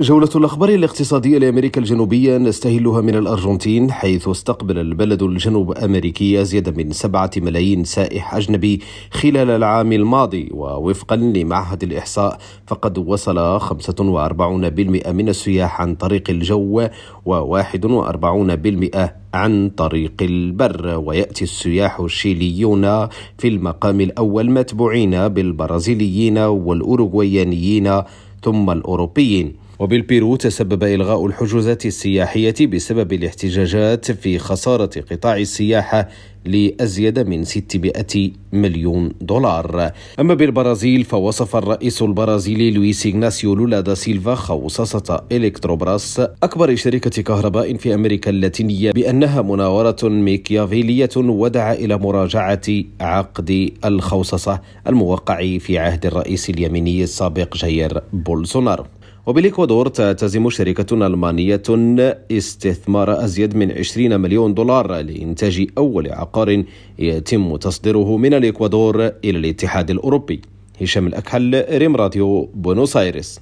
جولة الأخبار الاقتصادية لأمريكا الجنوبية نستهلها من الأرجنتين حيث استقبل البلد الجنوب أمريكي أزيد من سبعة ملايين سائح أجنبي خلال العام الماضي ووفقا لمعهد الإحصاء فقد وصل 45% من السياح عن طريق الجو و41% عن طريق البر ويأتي السياح الشيليون في المقام الأول متبوعين بالبرازيليين والأوروغويانيين ثم الأوروبيين. وبالبيرو تسبب إلغاء الحجوزات السياحية بسبب الاحتجاجات في خسارة قطاع السياحة لأزيد من 600 مليون دولار. أما بالبرازيل فوصف الرئيس البرازيلي لويس إغناسيو لولا دا سيلفا خوصصة إلكتروبراس أكبر شركة كهرباء في أمريكا اللاتينية بأنها مناورة ميكيافيلية ودعا إلى مراجعة عقد الخوصصة الموقع في عهد الرئيس اليميني السابق جاير بولسونارو وبالإكوادور تلتزم شركة ألمانية استثمار أزيد من 20 مليون دولار لإنتاج أول عقار يتم تصديره من الإكوادور إلى الاتحاد الأوروبي. هشام الأكحل ريم راديو بونوس آيرس